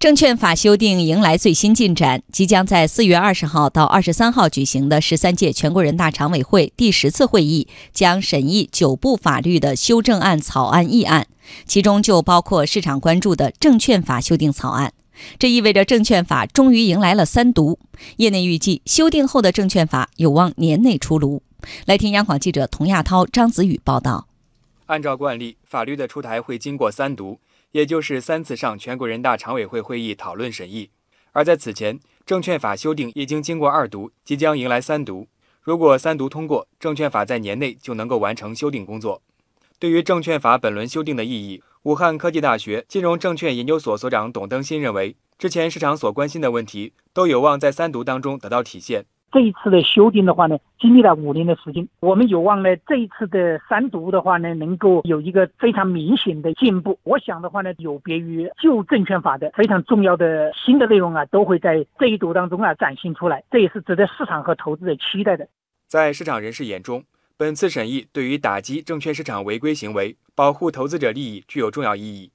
证券法修订迎来最新进展，即将在四月二十号到二十三号举行的十三届全国人大常委会第十次会议将审议九部法律的修正案草案议案，其中就包括市场关注的证券法修订草案。这意味着证券法终于迎来了三读，业内预计修订后的证券法有望年内出炉。来听央广记者童亚涛、张子宇报道。按照惯例，法律的出台会经过三读。也就是三次上全国人大常委会会议讨论审议，而在此前，证券法修订已经经过二读，即将迎来三读。如果三读通过，证券法在年内就能够完成修订工作。对于证券法本轮修订的意义，武汉科技大学金融证券研究所所长董登新认为，之前市场所关心的问题都有望在三读当中得到体现。这一次的修订的话呢，经历了五年的时间，我们有望呢，这一次的三读的话呢，能够有一个非常明显的进步。我想的话呢，有别于旧证券法的非常重要的新的内容啊，都会在这一读当中啊展现出来，这也是值得市场和投资者期待的。在市场人士眼中，本次审议对于打击证券市场违规行为、保护投资者利益具有重要意义。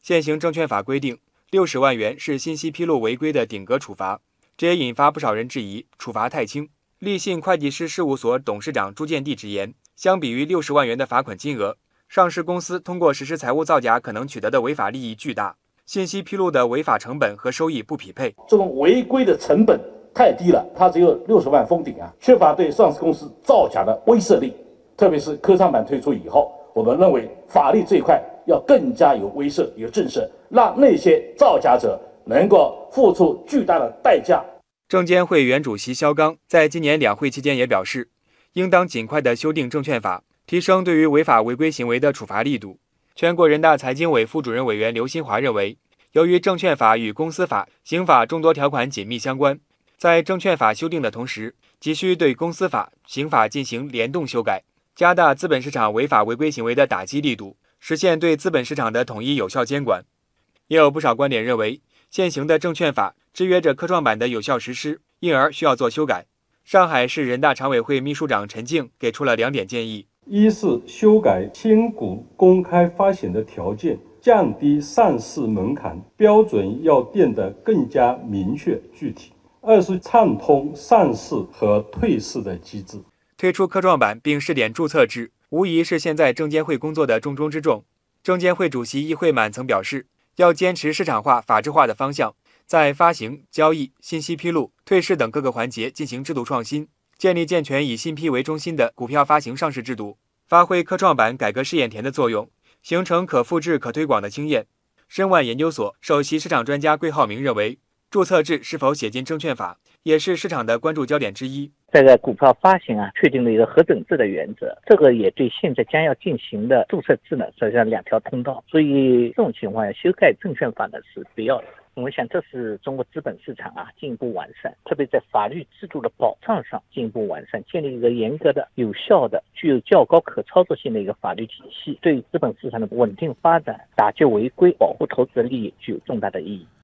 现行证券法规定，六十万元是信息披露违规的顶格处罚。这也引发不少人质疑处罚太轻。立信会计师事务所董事长朱建地直言，相比于六十万元的罚款金额，上市公司通过实施财务造假可能取得的违法利益巨大，信息披露的违法成本和收益不匹配。这种违规的成本太低了，它只有六十万封顶啊，缺乏对上市公司造假的威慑力。特别是科创板推出以后，我们认为法律这一块要更加有威慑、有震慑，让那些造假者。能够付出巨大的代价。证监会原主席肖钢在今年两会期间也表示，应当尽快的修订证券法，提升对于违法违规行为的处罚力度。全国人大财经委副主任委员刘新华认为，由于证券法与公司法、刑法众多条款紧密相关，在证券法修订的同时，急需对公司法、刑法进行联动修改，加大资本市场违法违规行为的打击力度，实现对资本市场的统一有效监管。也有不少观点认为。现行的证券法制约着科创板的有效实施，因而需要做修改。上海市人大常委会秘书长陈静给出了两点建议：一是修改新股公开发行的条件，降低上市门槛标准，要变得更加明确具体；二是畅通上市和退市的机制。推出科创板并试点注册制，无疑是现在证监会工作的重中之重。证监会主席易会满曾表示。要坚持市场化、法治化的方向，在发行、交易、信息披露、退市等各个环节进行制度创新，建立健全以信披为中心的股票发行上市制度，发挥科创板改革试验田的作用，形成可复制、可推广的经验。申万研究所首席市场专家桂浩明认为，注册制是否写进证券法，也是市场的关注焦点之一。这个股票发行啊，确定了一个核准制的原则，这个也对现在将要进行的注册制呢，实际上两条通道。所以这种情况下，修改证券法呢是必要的。我想这是中国资本市场啊进一步完善，特别在法律制度的保障上进一步完善，建立一个严格的、有效的、具有较高可操作性的一个法律体系，对资本市场的稳定发展、打击违规、保护投资者利益具有重大的意义。